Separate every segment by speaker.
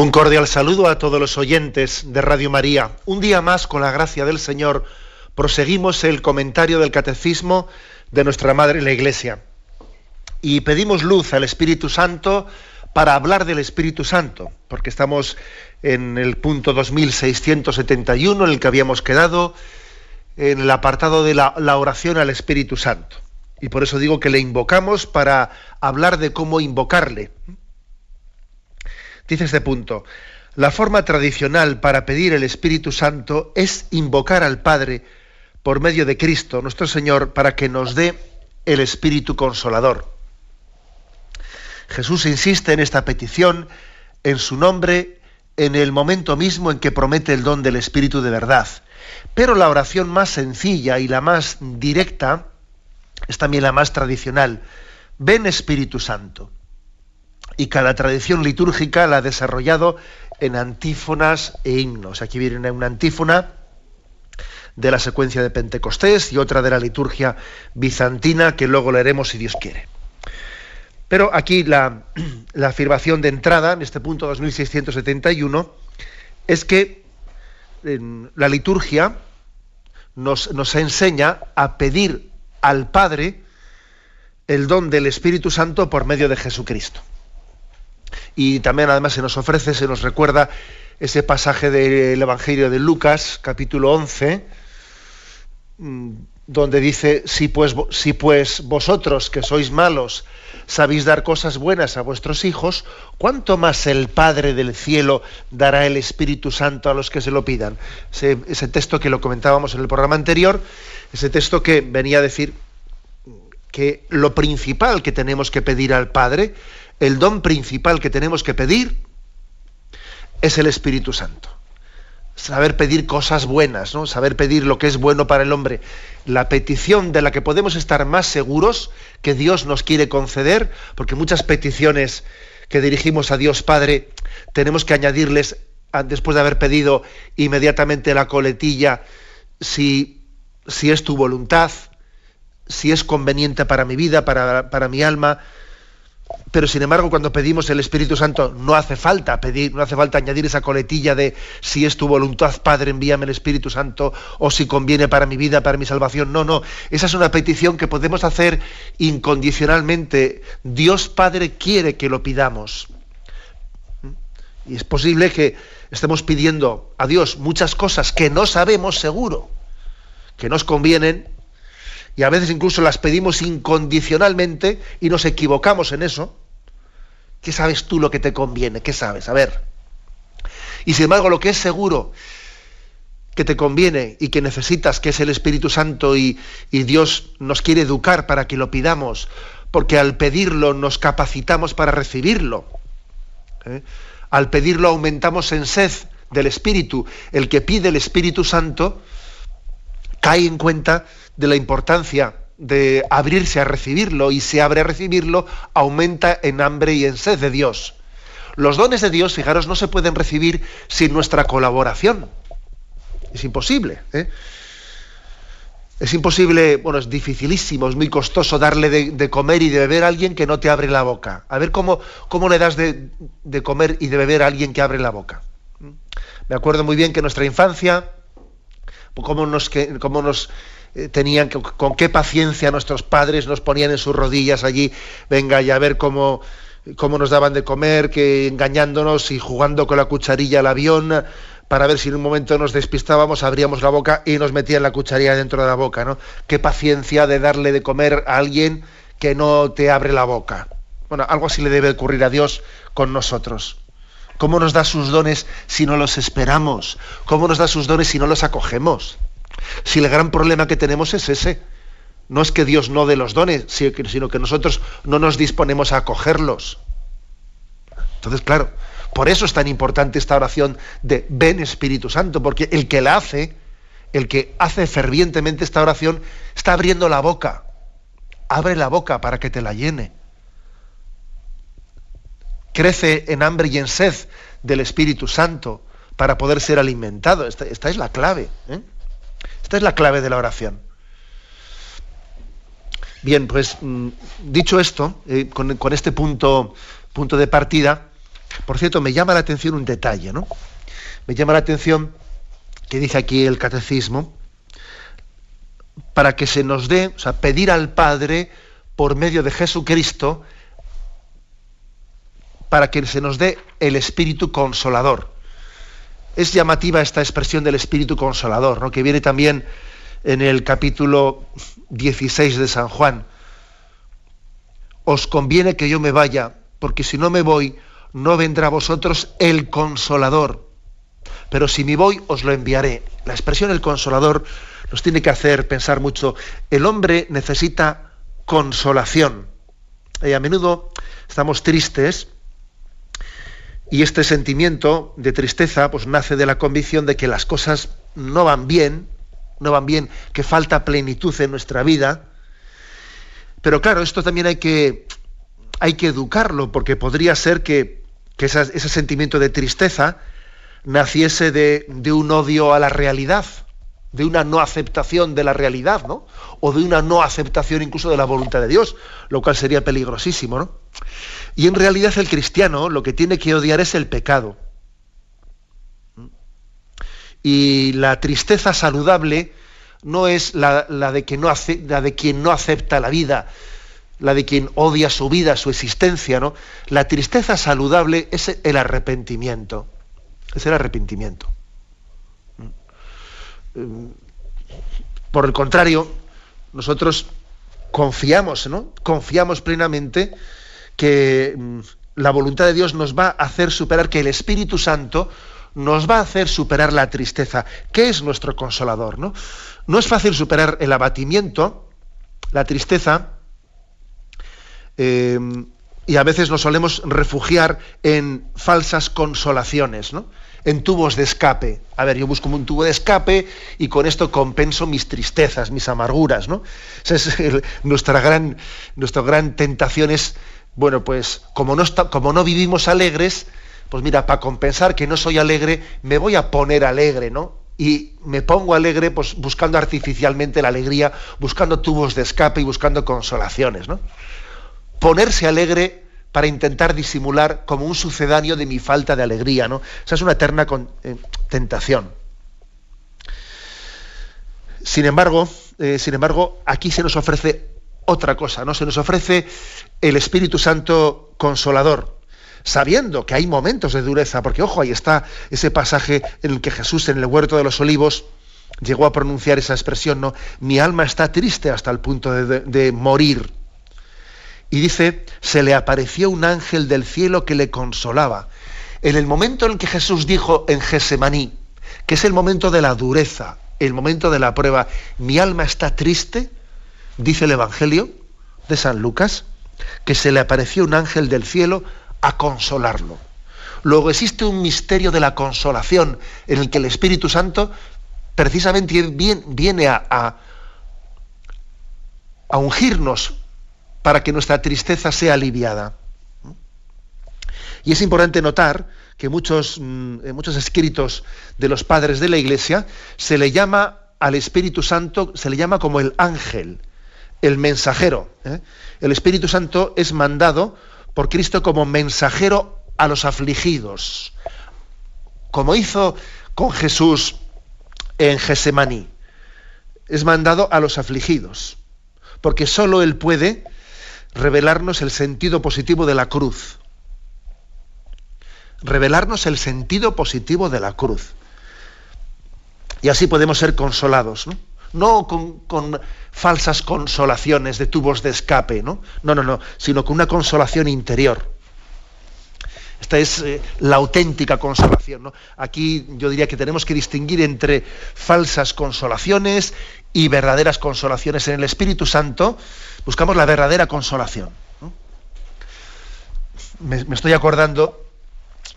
Speaker 1: Un cordial saludo a todos los oyentes de Radio María. Un día más, con la gracia del Señor, proseguimos el comentario del Catecismo de nuestra Madre la Iglesia. Y pedimos luz al Espíritu Santo para hablar del Espíritu Santo, porque estamos en el punto 2671, en el que habíamos quedado, en el apartado de la, la oración al Espíritu Santo. Y por eso digo que le invocamos para hablar de cómo invocarle. Dice este punto, la forma tradicional para pedir el Espíritu Santo es invocar al Padre por medio de Cristo, nuestro Señor, para que nos dé el Espíritu Consolador. Jesús insiste en esta petición en su nombre en el momento mismo en que promete el don del Espíritu de verdad. Pero la oración más sencilla y la más directa es también la más tradicional. Ven Espíritu Santo y cada tradición litúrgica la ha desarrollado en antífonas e himnos. Aquí viene una antífona de la secuencia de Pentecostés y otra de la liturgia bizantina que luego leeremos si Dios quiere. Pero aquí la, afirmación de entrada, en este punto 2671, es que la liturgia nos, nos enseña a pedir al Padre el don del Espíritu Santo por medio de Jesucristo. Y también además se nos ofrece, se nos recuerda ese pasaje del Evangelio de Lucas, capítulo 11, mm, donde dice, si pues, si pues vosotros que sois malos sabéis dar cosas buenas a vuestros hijos, ¿cuánto más el Padre del cielo dará el Espíritu Santo a los que se lo pidan? Ese, ese texto que lo comentábamos en el programa anterior, ese texto que venía a decir que lo principal que tenemos que pedir al Padre el don principal que tenemos que pedir es el Espíritu Santo. Saber pedir cosas buenas, ¿no? Saber pedir lo que es bueno para el hombre. La petición de la que podemos estar más seguros que Dios nos quiere conceder, porque muchas peticiones que dirigimos a Dios Padre tenemos que añadirles, después de haber pedido inmediatamente la coletilla, si, si es tu voluntad, si es conveniente para mi vida, para, para mi alma, pero sin embargo cuando pedimos el Espíritu Santo no hace falta pedir, no hace falta añadir esa coletilla de si es tu voluntad, Padre, envíame el Espíritu Santo, o si conviene para mi vida, para mi salvación. No, no, esa es una petición que podemos hacer incondicionalmente. Dios Padre quiere que lo pidamos. Y es posible que estemos pidiendo a Dios muchas cosas que no sabemos seguro, que nos convienen, y a veces incluso las pedimos incondicionalmente y nos equivocamos en eso. ¿Qué sabes tú lo que te conviene? ¿Qué sabes? A ver. Y sin embargo, lo que es seguro que te conviene y que necesitas, que es el Espíritu Santo y, Dios nos quiere educar para que lo pidamos, porque al pedirlo nos capacitamos para recibirlo. ¿eh? Al pedirlo aumentamos en sed del Espíritu. El que pide el Espíritu Santo cae en cuenta de la importancia de abrirse a recibirlo y se abre a recibirlo, aumenta en hambre y en sed de Dios. Los dones de Dios, fijaros, no se pueden recibir sin nuestra colaboración. Es imposible. ¿eh? Es imposible, bueno, es dificilísimo, es muy costoso darle de, comer y de beber a alguien que no te abre la boca. A ver cómo, cómo le das de, de comer y de beber a alguien que abre la boca. Me acuerdo muy bien que en nuestra infancia, cómo nos, cómo nos tenían, con qué paciencia nuestros padres nos ponían en sus rodillas allí, venga, y a ver cómo, cómo nos daban de comer, que engañándonos y jugando con la cucharilla al avión, para ver si en un momento nos despistábamos, abríamos la boca y nos metían la cucharilla dentro de la boca, ¿no? Qué paciencia de darle de comer a alguien que no te abre la boca. Bueno, algo así le debe ocurrir a Dios con nosotros. ¿Cómo nos da sus dones si no los esperamos? ¿Cómo nos da sus dones si no los acogemos? Si el gran problema que tenemos es ese, no es que Dios no dé los dones, sino que nosotros no nos disponemos a acogerlos. Entonces, claro, Por eso es tan importante esta oración de ven Espíritu Santo, porque el que la hace, el que hace fervientemente esta oración, está abriendo la boca. Abre la boca para que te la llene. Crece en hambre y en sed del Espíritu Santo para poder ser alimentado. Esta, es la clave. ¿eh? Esta es la clave de la oración. Bien, pues mm, dicho esto, eh, con, con, este punto, punto de partida, por cierto, me llama la atención un detalle, ¿no? Me llama la atención que dice aquí el catecismo, para que se nos dé, o sea, pedir al Padre por medio de Jesucristo, para que se nos dé el Espíritu Consolador. Es llamativa esta expresión del Espíritu Consolador, ¿no? que viene también en el capítulo 16 de San Juan. Os conviene que yo me vaya, porque si no me voy, no vendrá a vosotros el consolador. Pero si me voy, os lo enviaré. La expresión el consolador nos tiene que hacer pensar mucho. El hombre necesita consolación. Y a menudo estamos tristes y este sentimiento de tristeza pues nace de la convicción de que las cosas no van bien, no van bien, que falta plenitud en nuestra vida. Pero claro, esto también hay que, hay que educarlo, porque podría ser que que ese sentimiento de tristeza naciese de, un odio a la realidad, de una no aceptación de la realidad, ¿no? O de una no aceptación incluso de la voluntad de Dios, lo cual sería peligrosísimo, ¿no? Y en realidad el cristiano lo que tiene que odiar es el pecado. Y la tristeza saludable no es la, de, que no la de quien no acepta la vida, la de quien odia su vida, su existencia, ¿no? La tristeza saludable es el arrepentimiento. Es el arrepentimiento. Mm. Por el contrario, nosotros confiamos, ¿no? Confiamos plenamente que mm, la voluntad de Dios nos va a hacer superar, que el Espíritu Santo nos va a hacer superar la tristeza, que es nuestro consolador, ¿no? No es fácil superar el abatimiento, la tristeza, Em, y a veces nos solemos refugiar en falsas consolaciones, ¿no? En tubos de escape. A ver, yo busco un tubo de escape y con esto compenso mis tristezas, mis amarguras. ¿no? Esa es nuestra, gran, nuestra gran tentación es, bueno, pues como no, como no vivimos alegres, pues mira, para compensar que no soy alegre, me voy a poner alegre, ¿no? Y me pongo alegre pues, buscando artificialmente la alegría, buscando tubos de escape y buscando consolaciones, ¿no? ponerse alegre para intentar disimular como un sucedáneo de mi falta de alegría, ¿no? Esa es una eterna eh, tentación. Sin embargo, eh, sin embargo, aquí se nos ofrece otra cosa, ¿no? Se nos ofrece el Espíritu Santo consolador, sabiendo que hay momentos de dureza, porque ojo, ahí está ese pasaje en el que Jesús en el huerto de los olivos llegó a pronunciar esa expresión, ¿no? Mi alma está triste hasta el punto de morir. Y dice, se le apareció un ángel del cielo que le consolaba. En el momento en que Jesús dijo en Gesemaní, que es el momento de la dureza, el momento de la prueba, mi alma está triste, dice el Evangelio de San Lucas, que se le apareció un ángel del cielo a consolarlo. Luego existe un misterio de la consolación en el que el Espíritu Santo precisamente viene a, a, a ungirnos para que nuestra tristeza sea aliviada. Y es importante notar que muchos, mm, en muchos escritos de los padres de la Iglesia se le llama al Espíritu Santo, se le llama como el ángel, el mensajero. ¿eh? El Espíritu Santo es mandado por Cristo como mensajero a los afligidos, como hizo con Jesús en Gesemaní. Es mandado a los afligidos, porque solo Él puede revelarnos el sentido positivo de la cruz. Revelarnos el sentido positivo de la cruz. Y así podemos ser consolados, ¿no? No con, falsas consolaciones de tubos de escape, ¿no? No, no, no, sino con una consolación interior. Esta es eh, la auténtica consolación. ¿no? Aquí yo diría que tenemos que distinguir entre falsas consolaciones y verdaderas consolaciones. En el Espíritu Santo buscamos la verdadera consolación. Me, estoy acordando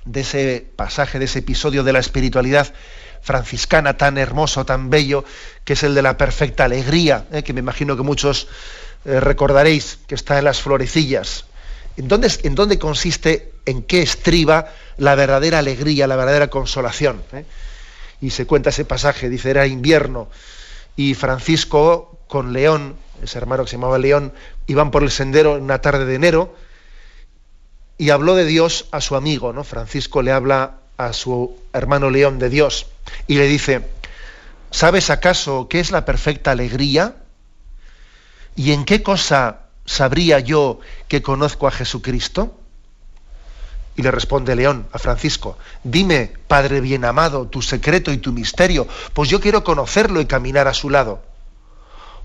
Speaker 1: de ese pasaje, de ese episodio de la espiritualidad franciscana tan hermoso, tan bello, que es el de la perfecta alegría, ¿eh? que me imagino que muchos eh, recordaréis que está en las florecillas. ¿En dónde, ¿En dónde, consiste, en qué estriba la verdadera alegría, la verdadera consolación? ¿eh? Y se cuenta ese pasaje, dice, era invierno, y Francisco con León, ese hermano que se llamaba León, iban por el sendero en una tarde de enero, y habló de Dios a su amigo, ¿no? Francisco le habla a su hermano León de Dios y le dice, ¿sabes acaso qué es la perfecta alegría? ¿Y en qué cosa sabría yo que conozco a Jesucristo? Y le responde León a Francisco, dime, Padre bien amado, tu secreto y tu misterio, pues yo quiero conocerlo y caminar a su lado.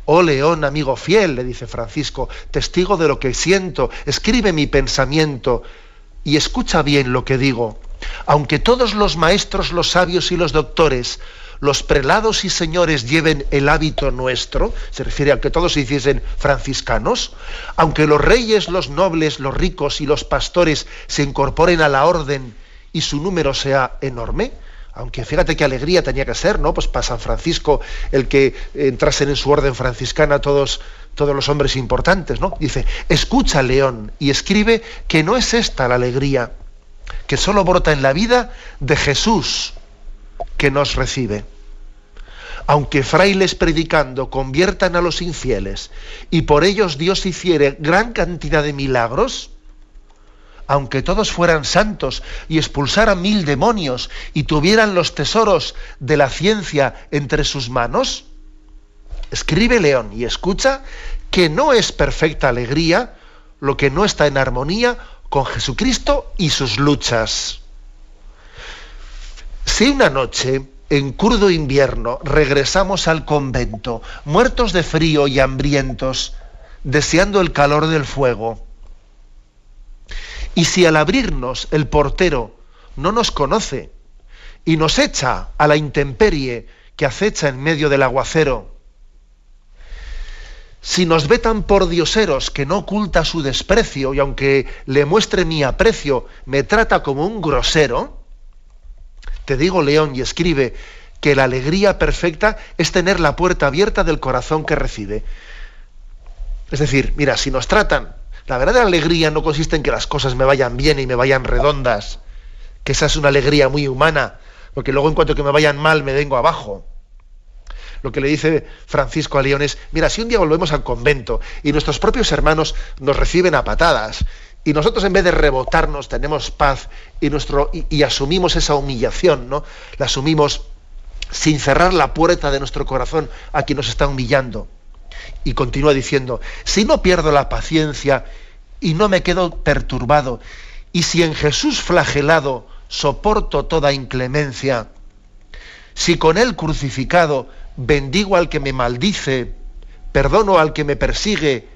Speaker 1: Oh León, amigo fiel, le dice Francisco, testigo de lo que siento, escribe mi pensamiento y escucha bien lo que digo. Aunque todos los maestros, los sabios y los doctores, los prelados y señores lleven el hábito nuestro, se refiere a que todos se hiciesen franciscanos, aunque los reyes, los nobles, los ricos y los pastores se incorporen a la orden y su número sea enorme, aunque fíjate qué alegría tenía que ser, ¿no? Pues para San Francisco el que entrasen en su orden franciscana todos, todos los hombres importantes, ¿no? Dice, escucha, León, y escribe que no es esta la alegría, que solo brota en la vida de Jesús que nos recibe. Aunque frailes predicando conviertan a los infieles y por ellos Dios hiciere gran cantidad de milagros, aunque todos fueran santos y expulsaran mil demonios y tuvieran los tesoros de la ciencia entre sus manos? Escribe León y escucha que no es perfecta alegría lo que no está en armonía con Jesucristo y sus luchas. Si una noche, en curdo invierno, regresamos al convento, muertos de frío y hambrientos, deseando el calor del fuego, y si al abrirnos el portero no nos conoce y nos echa a la intemperie que acecha en medio del aguacero, si nos ve tan por dioseros que no oculta su desprecio y aunque le muestre mi aprecio, me trata como un grosero, te digo, León, y escribe que la alegría perfecta es tener la puerta abierta del corazón que recibe. Es decir, mira, si nos tratan la verdadera alegría no consiste en que las cosas me vayan bien y me vayan redondas, que esa es una alegría muy humana, porque luego en cuanto que me vayan mal me vengo abajo. Lo que le dice Francisco a León es, mira, si un día volvemos al convento y nuestros propios hermanos nos reciben a patadas, y nosotros en vez de rebotarnos tenemos paz y, nuestro, y, asumimos esa humillación, ¿no? La asumimos sin cerrar la puerta de nuestro corazón a quien nos está humillando. Y continúa diciendo, si no pierdo la paciencia y no me quedo perturbado, y si en Jesús flagelado soporto toda inclemencia, si con él crucificado bendigo al que me maldice, perdono al que me persigue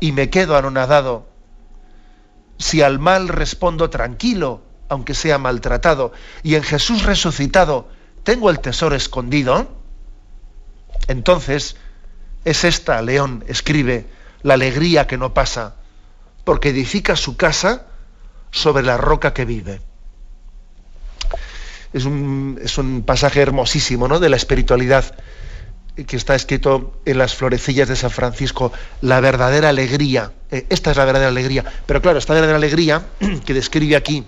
Speaker 1: y me quedo anonadado, si al mal respondo tranquilo, aunque sea maltratado, y en Jesús resucitado tengo el tesoro escondido, entonces es esta, León escribe, la alegría que no pasa, porque edifica su casa sobre la roca que vive. Es un, es un pasaje hermosísimo ¿no? de la espiritualidad que está escrito en las florecillas de San Francisco, la verdadera alegría. Eh, esta es la verdadera alegría. Pero claro, esta verdadera alegría que describe aquí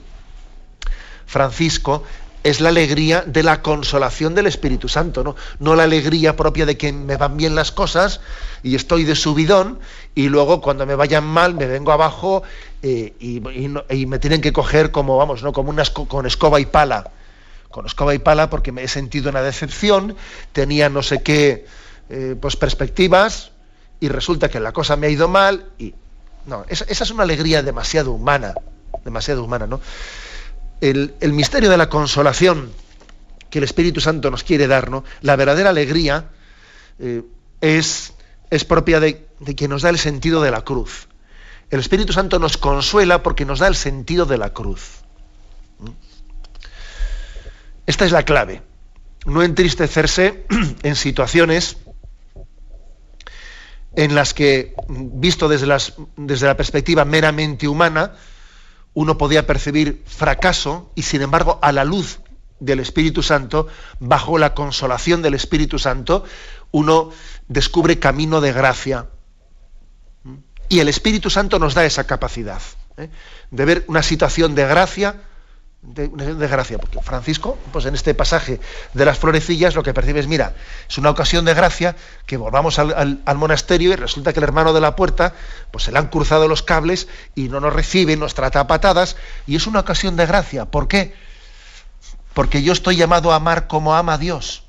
Speaker 1: Francisco es la alegría de la consolación del Espíritu Santo, ¿no? No la alegría propia de que me van bien las cosas y estoy de subidón y luego cuando me vayan mal me vengo abajo eh, y, me tienen que coger como, vamos, ¿no? Como unas, con escoba y pala. Con escoba y porque me he sentido una decepción, tenía no sé qué eh, pues perspectivas y resulta que la cosa me ha ido mal y... No, esa, esa es una alegría demasiado humana, demasiado humana, ¿no? el, misterio de la consolación que el Espíritu Santo nos quiere dar, ¿no? la verdadera alegría eh, es, es, propia de, de quien nos da el sentido de la cruz. El Espíritu Santo nos consuela porque nos da el sentido de la cruz. Esta es la clave. No entristecerse en situaciones en las que, visto desde, desde la perspectiva meramente humana, uno podía percibir fracaso y sin embargo a la luz del Espíritu Santo, bajo la consolación del Espíritu Santo, uno descubre camino de gracia. Y el Espíritu Santo nos da esa capacidad ¿eh? de ver una situación de gracia, de, gracia, porque Francisco, pues en este pasaje de las florecillas, lo que percibe es, mira, es una ocasión de gracia que volvamos al, monasterio y resulta que el hermano de la puerta, pues se le han cruzado los cables y no nos recibe, nos trata a patadas, y es una ocasión de gracia. ¿Por qué? Porque yo estoy llamado a amar como ama Dios,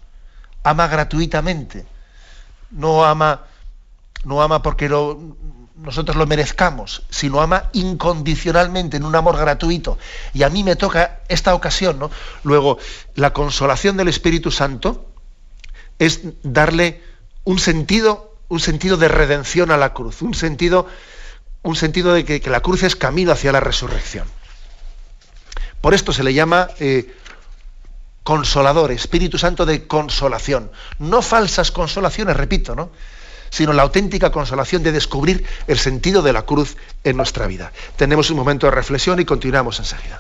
Speaker 1: ama gratuitamente, no ama, no ama porque lo, nosotros lo merezcamos, sino ama incondicionalmente, en un amor gratuito. Y a mí me toca esta ocasión, ¿no? Luego, la consolación del Espíritu Santo es darle un sentido, un sentido de redención a la cruz, un sentido, un sentido de que, que la cruz es camino hacia la resurrección. Por esto se le llama eh, consolador, Espíritu Santo de consolación. No falsas consolaciones, repito, ¿no? Sino la auténtica consolación de descubrir el sentido de la cruz en nuestra vida. Tenemos un momento de reflexión y continuamos enseguida.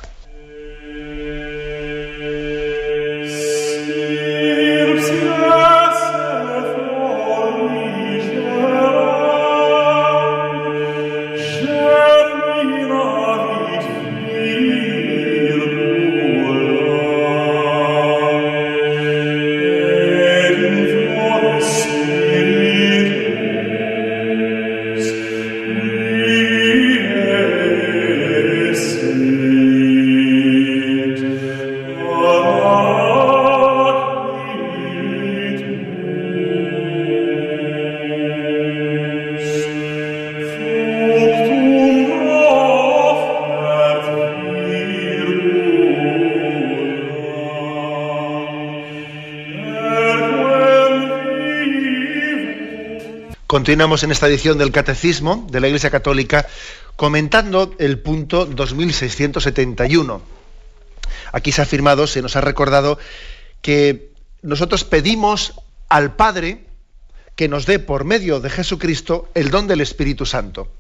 Speaker 1: Continuamos en esta edición del Catecismo de la Iglesia Católica comentando el punto 2671. Aquí se ha afirmado, se nos ha recordado que nosotros pedimos al Padre que nos dé por medio de Jesucristo el don del Espíritu Santo.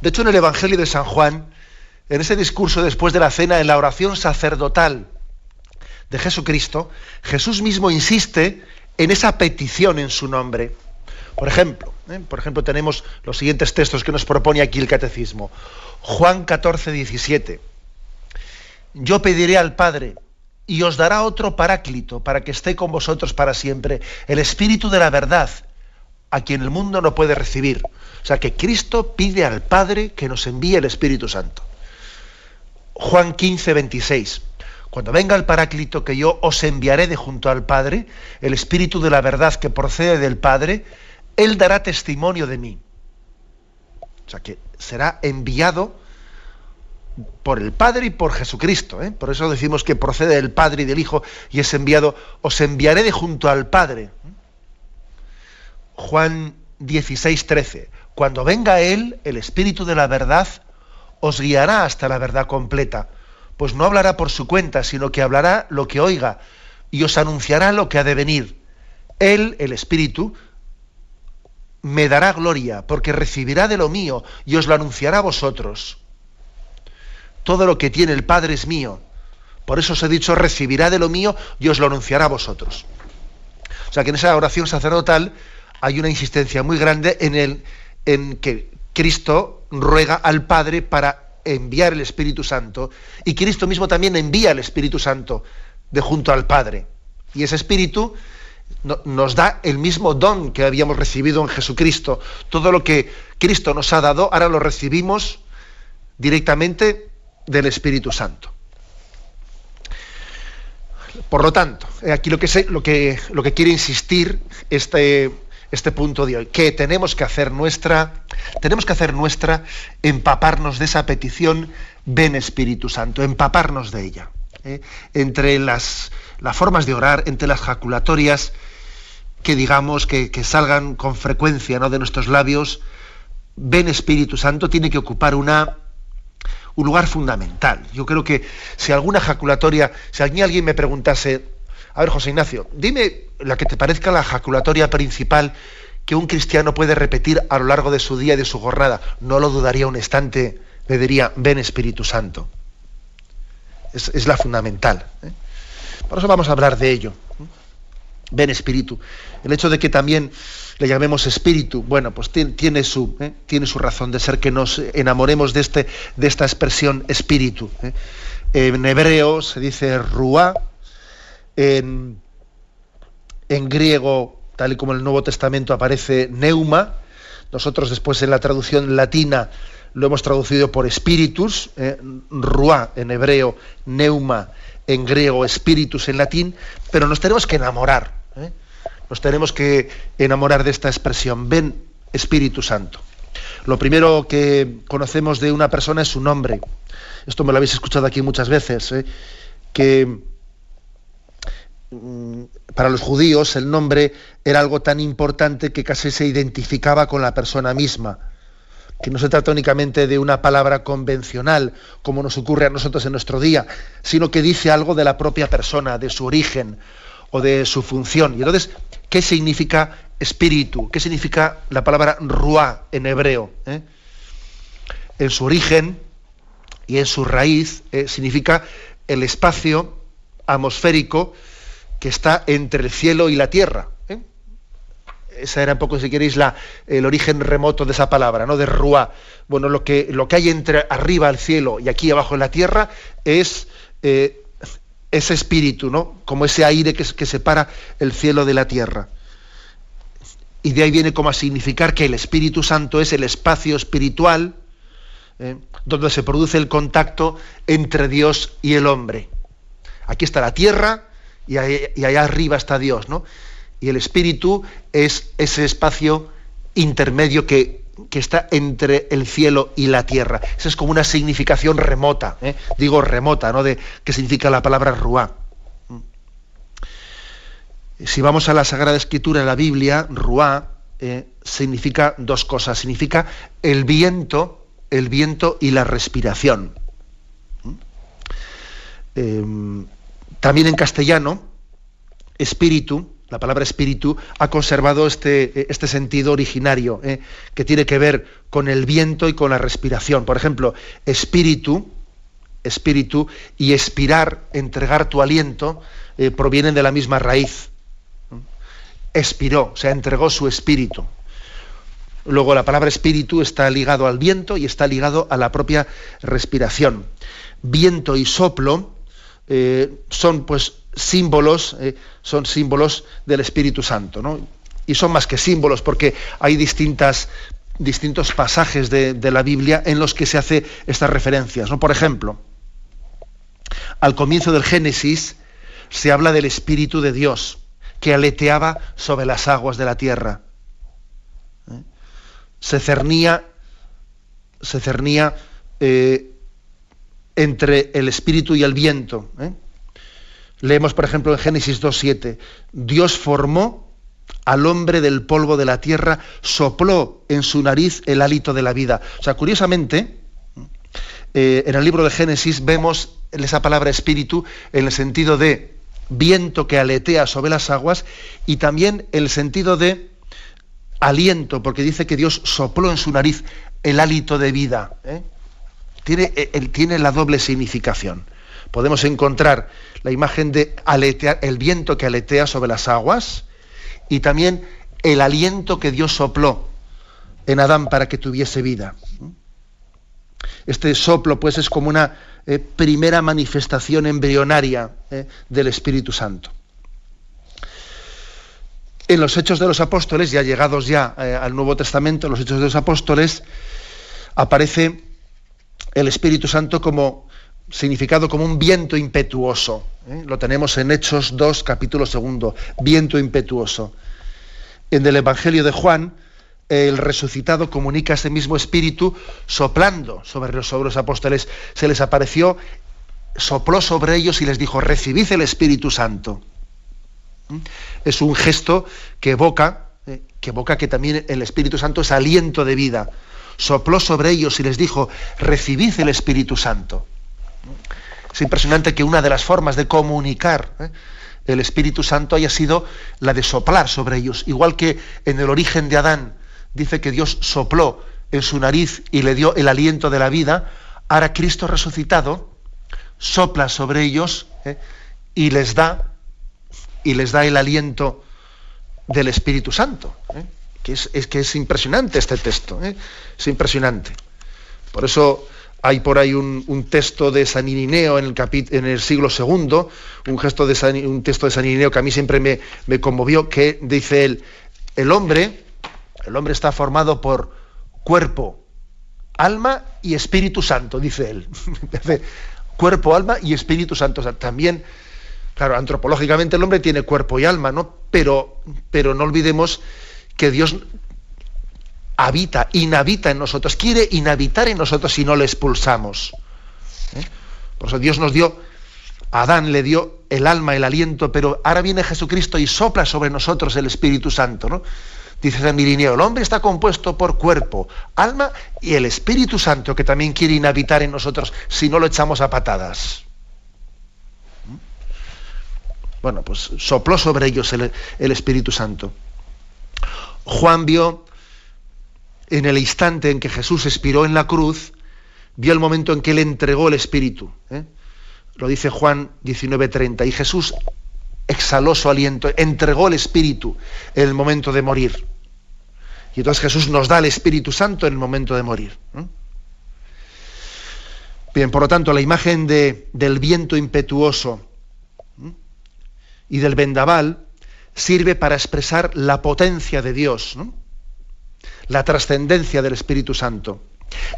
Speaker 1: De hecho, en el Evangelio de San Juan, en ese discurso después de la cena, en la oración sacerdotal de Jesucristo, Jesús mismo insiste en esa petición en su nombre. Por ejemplo, ¿eh? por ejemplo, tenemos los siguientes textos que nos propone aquí el Catecismo. Juan 14, 17. Yo pediré al Padre y os dará otro paráclito para que esté con vosotros para siempre, el Espíritu de la verdad, a quien el mundo no puede recibir. O sea que Cristo pide al Padre que nos envíe el Espíritu Santo. Juan 15, 26. Cuando venga el Paráclito que yo os enviaré de junto al Padre, el Espíritu de la verdad que procede del Padre, él dará testimonio de mí. O sea que será enviado por el Padre y por Jesucristo. ¿eh? Por eso decimos que procede del Padre y del Hijo y es enviado. Os enviaré de junto al Padre. Juan 16, 13. Cuando venga Él, el Espíritu de la verdad, os guiará hasta la verdad completa. Pues no hablará por su cuenta, sino que hablará lo que oiga y os anunciará lo que ha de venir. Él, el Espíritu, me dará gloria, porque recibirá de lo mío y os lo anunciará a vosotros. Todo lo que tiene el Padre es mío. Por eso os he dicho, recibirá de lo mío y os lo anunciará a vosotros. O sea que en esa oración sacerdotal hay una insistencia muy grande en, el, en que Cristo ruega al Padre para enviar el Espíritu Santo y Cristo mismo también envía el Espíritu Santo de junto al Padre. Y ese Espíritu nos da el mismo don que habíamos recibido en Jesucristo. Todo lo que Cristo nos ha dado, ahora lo recibimos directamente del Espíritu Santo. Por lo tanto, aquí lo que, sé, lo que, lo que quiere insistir este, este punto de hoy, que tenemos que hacer nuestra, tenemos que hacer nuestra empaparnos de esa petición, ven Espíritu Santo, empaparnos de ella. ¿Eh? Entre las, formas de orar, entre las jaculatorias, que digamos que, salgan con frecuencia ¿no? de nuestros labios, ven Espíritu Santo, tiene que ocupar una, un lugar fundamental. Yo creo que si alguna jaculatoria, si alguien me preguntase, a ver José Ignacio, dime la que te parezca la jaculatoria principal que un cristiano puede repetir a lo largo de su día y de su jornada, no lo dudaría un instante, le diría, ven Espíritu Santo. Es, la fundamental. ¿eh? Por eso vamos a hablar de ello. Ven Espíritu. El hecho de que también le llamemos Espíritu, bueno, pues tiene, su, ¿eh? tiene su razón de ser que nos enamoremos de, este, de esta expresión Espíritu. ¿eh? En hebreo se dice Ruá, en, en griego, tal y como en el Nuevo Testamento aparece Neuma, nosotros después en la traducción latina lo hemos traducido por espíritus, eh, ruá en hebreo, neuma en griego, espíritus en latín, pero nos tenemos que enamorar, eh, nos tenemos que enamorar de esta expresión, ven Espíritu Santo. Lo primero que conocemos de una persona es su nombre. Esto me lo habéis escuchado aquí muchas veces, eh, que mm, para los judíos el nombre era algo tan importante que casi se identificaba con la persona misma que no se trata únicamente de una palabra convencional, como nos ocurre a nosotros en nuestro día, sino que dice algo de la propia persona, de su origen o de su función. Y entonces, ¿qué significa espíritu? ¿Qué significa la palabra ruá en hebreo? ¿Eh? En su origen y en su raíz eh, significa el espacio atmosférico que está entre el cielo y la tierra esa era un poco, si queréis, el origen remoto de esa palabra, ¿no? De Ruá. Bueno, lo que, lo que hay entre arriba al cielo y aquí abajo en la tierra es eh, ese espíritu, ¿no? Como ese aire que, que, separa el cielo de la tierra. Y de ahí viene como a significar que el Espíritu Santo es el espacio espiritual ¿eh? donde se produce el contacto entre Dios y el hombre. Aquí está la tierra y, y allá arriba está Dios, ¿no? Y el espíritu es ese espacio intermedio que, está entre el cielo y la tierra. Esa es como una significación remota, ¿eh? digo remota, ¿no? De qué significa la palabra ruá. Si vamos a la Sagrada Escritura, la Biblia, ruá eh, significa dos cosas. Significa el viento, el viento y la respiración. Em, también en castellano, espíritu la palabra espíritu ha conservado este, este sentido originario, eh, que tiene que ver con el viento y con la respiración. Por ejemplo, espíritu, espíritu y expirar, entregar tu aliento, eh, provienen de la misma raíz. Expiró, o sea, entregó su espíritu. Luego la palabra espíritu está ligado al viento y está ligado a la propia respiración. Viento y soplo eh, son pues símbolos, eh, son símbolos del Espíritu Santo, ¿no? Y son más que símbolos porque hay distintas, distintos pasajes de, la Biblia en los que se hace estas referencias. ¿no? Por ejemplo, al comienzo del Génesis se habla del Espíritu de Dios que aleteaba sobre las aguas de la tierra. ¿eh? Se cernía, se cernía eh, entre el Espíritu y el viento. Leemos, por ejemplo, en Génesis 2.7, Dios formó al hombre del polvo de la tierra, sopló en su nariz el hálito de la vida. O sea, curiosamente, eh, en el libro de Génesis vemos esa palabra espíritu en el sentido de viento que aletea sobre las aguas y también el sentido de aliento, porque dice que Dios sopló en su nariz el hálito de vida. ¿eh? Eh, tiene la doble significación podemos encontrar la imagen de el viento que aletea sobre las aguas y también el aliento que Dios sopló en Adán para que tuviese vida. Este soplo, pues, es como una eh, primera manifestación embrionaria eh, del Espíritu Santo. En los Hechos de los Apóstoles, ya llegados ya eh, al Nuevo Testamento, en los Hechos de los Apóstoles, aparece el Espíritu Santo como significado como un viento impetuoso. ¿eh? Lo tenemos en Hechos 2, capítulo segundo, viento impetuoso. En el Evangelio de Juan, el resucitado comunica ese mismo espíritu soplando sobre los, apóstoles. Se les apareció, sopló sobre ellos y les dijo, recibid el Espíritu Santo. ¿Mm? Es un gesto que evoca, ¿eh? que evoca que también el Espíritu Santo es aliento de vida. Sopló sobre ellos y les dijo, recibid el Espíritu Santo. Es impresionante que una de las formas de comunicar ¿eh? el Espíritu Santo haya sido la de soplar sobre ellos. Igual que en el origen de Adán dice que Dios sopló en su nariz y le dio el aliento de la vida, ahora Cristo resucitado sopla sobre ellos ¿eh? y les da y les da el aliento del Espíritu Santo. ¿eh? Que es, que es impresionante este texto, es impresionante. Por eso hay por ahí un, texto de San Irineo en el, siglo II, un, texto de San Irineo que a mí siempre me, conmovió, que dice él, el hombre, el hombre está formado por cuerpo, alma y Espíritu Santo, dice él. cuerpo, alma y Espíritu Santo. también, claro, antropológicamente el hombre tiene cuerpo y alma, ¿no? Pero, pero no olvidemos que Dios habita, inhabita en nosotros, quiere inhabitar en nosotros si no le expulsamos. ¿eh? Por eso Dios nos dio, Adán le dio el alma, el aliento, pero ahora viene Jesucristo y sopla sobre nosotros el Espíritu Santo. Dice San Mirineo, el hombre está compuesto por cuerpo, alma y el Espíritu Santo que también quiere inhabitar en nosotros si no lo echamos a patadas. ¿Mm? Bueno, pues sopló sobre ellos el, Espíritu Santo. Juan vio en el instante en que Jesús expiró en la cruz, vio el momento en que él entregó el Espíritu. ¿eh? Lo dice Juan 19:30. Y Jesús exhaló su aliento, entregó el Espíritu en el momento de morir. Y entonces Jesús nos da el Espíritu Santo en el momento de morir. Bien, por lo tanto, la imagen de, del viento impetuoso y del vendaval sirve para expresar la potencia de Dios, la trascendencia del Espíritu Santo.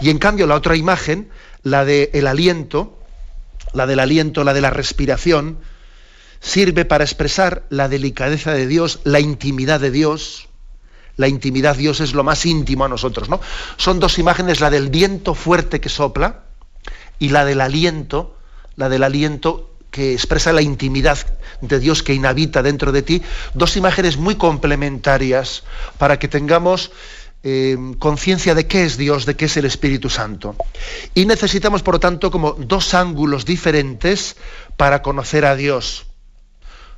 Speaker 1: Y en cambio, la otra imagen, la del aliento, la del aliento, la de la respiración, sirve para expresar la delicadeza de Dios, la intimidad de Dios. La intimidad Dios es lo más íntimo a nosotros, ¿no? Son dos imágenes, la del viento fuerte que sopla y la del aliento, la del aliento que expresa la intimidad de Dios que inhabita dentro de ti, dos imágenes muy complementarias para que tengamos eh, conciencia de qué es Dios, de qué es el Espíritu Santo. Y necesitamos, por lo tanto, como dos ángulos diferentes para conocer a Dios.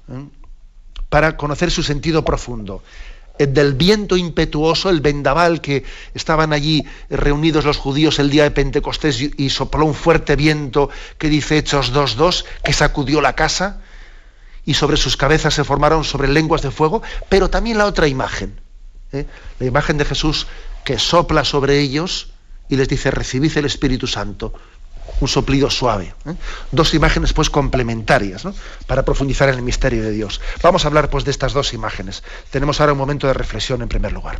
Speaker 1: ¿eh? para conocer su sentido profundo. El del viento impetuoso, el vendaval que estaban allí reunidos los judíos el día de Pentecostés y, sopló un fuerte viento que dice Hechos 2.2, que sacudió la casa y sobre sus cabezas se formaron sobre lenguas de fuego, pero también la otra imagen, ¿eh? la imagen de Jesús que sopla sobre ellos y les dice, recibid el Espíritu Santo un soplido suave. ¿eh? Dos imágenes pues complementarias para profundizar en el misterio de Dios. Vamos a hablar pues de estas dos imágenes. Tenemos ahora un momento de reflexión en primer lugar.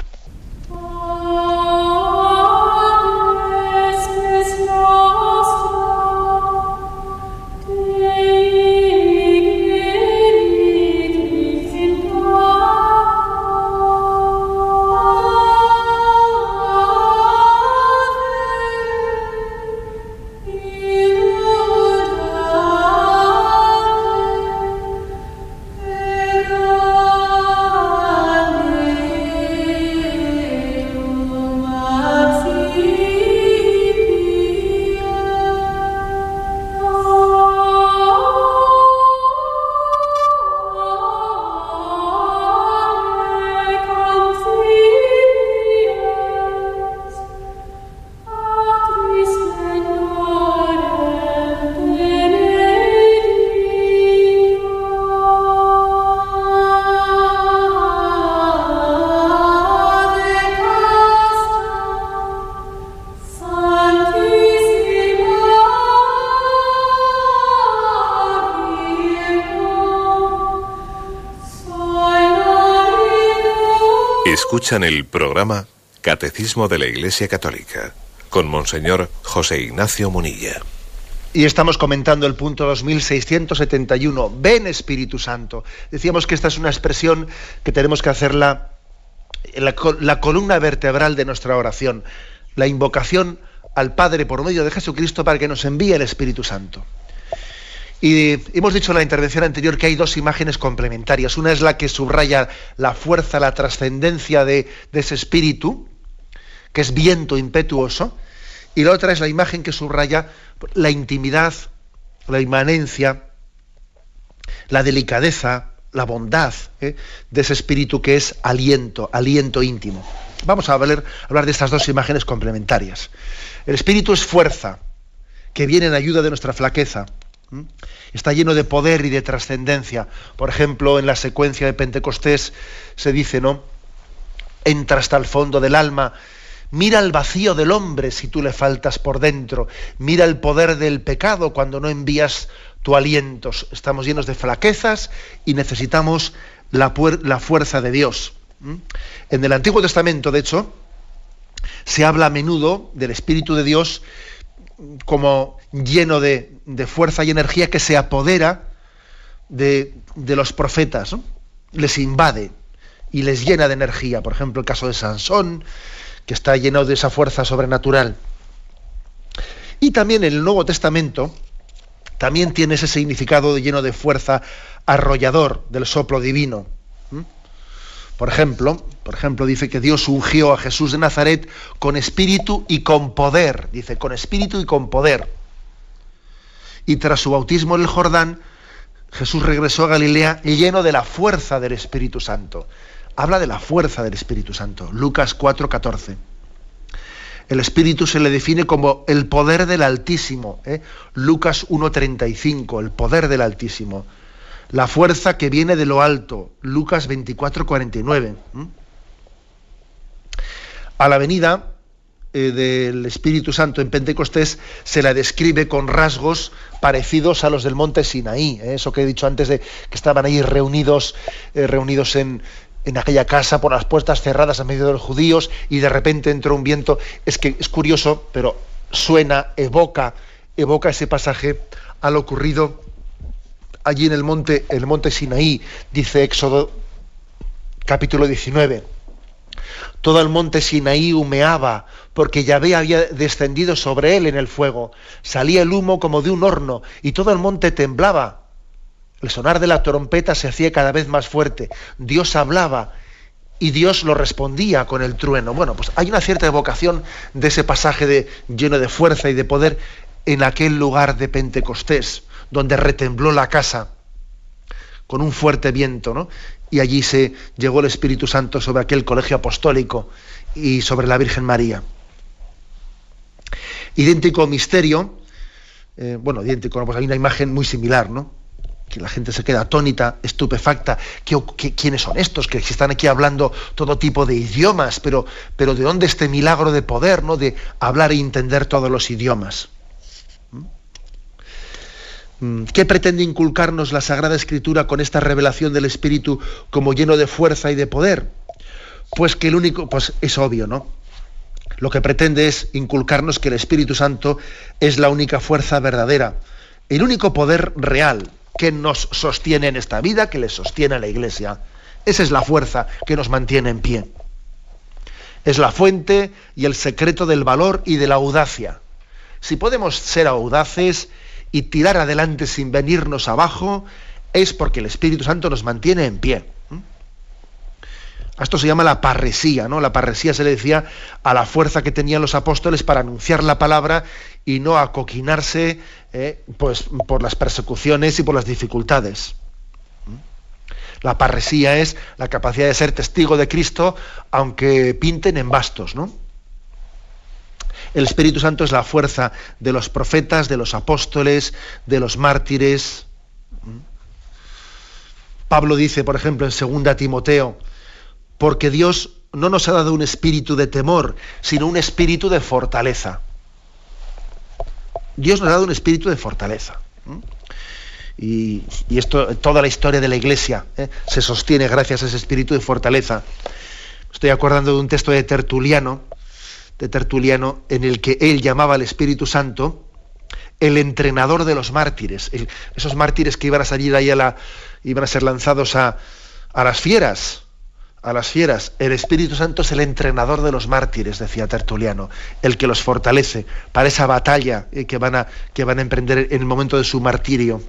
Speaker 2: En el programa Catecismo de la Iglesia Católica con Monseñor José Ignacio Munilla.
Speaker 1: Y estamos comentando el punto 2671, ven Espíritu Santo. Decíamos que esta es una expresión que tenemos que hacerla la columna vertebral de nuestra oración, la invocación al Padre por medio de Jesucristo para que nos envíe el Espíritu Santo. Y hemos dicho en la intervención anterior que hay dos imágenes complementarias. Una es la que subraya la fuerza, la trascendencia de, ese espíritu, que es viento impetuoso, y la otra es la imagen que subraya la intimidad, la inmanencia, la delicadeza, la bondad ¿eh? de ese espíritu que es aliento, aliento íntimo. Vamos a hablar, hablar de estas dos imágenes complementarias. El espíritu es fuerza, que viene en ayuda de nuestra flaqueza. Está lleno de poder y de trascendencia. Por ejemplo, en la secuencia de Pentecostés se dice, ¿no? Entra hasta el fondo del alma, mira el vacío del hombre si tú le faltas por dentro, mira el poder del pecado cuando no envías tu aliento. Estamos llenos de flaquezas y necesitamos la, la fuerza de Dios. En el Antiguo Testamento, de hecho, se habla a menudo del Espíritu de Dios como lleno de, fuerza y energía que se apodera de, los profetas, les invade y les llena de energía. Por ejemplo, el caso de Sansón, que está lleno de esa fuerza sobrenatural. Y también el Nuevo Testamento también tiene ese significado de lleno de fuerza arrollador del soplo divino. Por ejemplo, por ejemplo, dice que Dios ungió a Jesús de Nazaret con espíritu y con poder. Dice, con espíritu y con poder. Y tras su bautismo en el Jordán, Jesús regresó a Galilea lleno de la fuerza del Espíritu Santo. Habla de la fuerza del Espíritu Santo. Lucas 4:14. El Espíritu se le define como el poder del Altísimo. ¿eh? Lucas 1:35, el poder del Altísimo la fuerza que viene de lo alto. Lucas 24, 49. A la venida eh, del Espíritu Santo en Pentecostés se la describe con rasgos parecidos a los del monte Sinaí. ¿eh? Eso que he dicho antes de que estaban ahí reunidos, eh, reunidos en, en aquella casa por las puertas cerradas a medio de los judíos y de repente entró un viento. Es que es curioso, pero suena, evoca, evoca ese pasaje a lo ocurrido allí en el monte, el monte Sinaí, dice Éxodo capítulo 19. Todo el monte Sinaí humeaba, porque Yahvé había descendido sobre él en el fuego. Salía el humo como de un horno, y todo el monte temblaba. El sonar de la trompeta se hacía cada vez más fuerte. Dios hablaba y Dios lo respondía con el trueno. Bueno, pues hay una cierta evocación de ese pasaje de, lleno de fuerza y de poder en aquel lugar de Pentecostés donde retembló la casa con un fuerte viento, ¿no? Y allí se llegó el Espíritu Santo sobre aquel colegio apostólico y sobre la Virgen María. Idéntico misterio, eh, bueno, idéntico, pues hay una imagen muy similar, ¿no? Que la gente se queda atónita, estupefacta. quiénes son estos? Que están aquí hablando todo tipo de idiomas, pero, pero ¿de dónde este milagro de poder, ¿no? De hablar e entender todos los idiomas. Mm, ¿Qué pretende inculcarnos la Sagrada Escritura con esta revelación del Espíritu como lleno de fuerza y de poder? Pues que el único, pues es obvio, ¿no? Lo que pretende es inculcarnos que el Espíritu Santo es la única fuerza verdadera, el único poder real que nos sostiene en esta vida, que le sostiene a la Iglesia. Esa es la fuerza que nos mantiene en pie. Es la fuente y el secreto del valor y de la audacia. Si podemos ser audaces y tirar adelante sin venirnos abajo es porque el Espíritu Santo nos mantiene en pie. esto se llama la parresía, ¿no? La parresía se le decía a la fuerza que tenían los apóstoles para anunciar la palabra y no acoquinarse eh, pues, por las persecuciones y por las dificultades. La parresía es la capacidad de ser testigo de Cristo aunque pinten en bastos, ¿no? El Espíritu Santo es la fuerza de los profetas, de los apóstoles, de los mártires. Pablo dice, por ejemplo, en 2 Timoteo, porque Dios no nos ha dado un espíritu de temor, sino un espíritu de fortaleza. Dios nos ha dado un espíritu de fortaleza. Y, esto, toda la historia de la Iglesia ¿eh? se sostiene gracias a ese espíritu de fortaleza. Estoy acordando de un texto de Tertuliano, de Tertuliano en el que él llamaba al Espíritu Santo el entrenador de los mártires, esos mártires que iban a salir ahí a la, iban a ser lanzados a, a las fieras, a las fieras. El Espíritu Santo es el entrenador de los mártires, decía Tertuliano, el que los fortalece para esa batalla eh, que van a, que van a emprender en el momento de su martirio.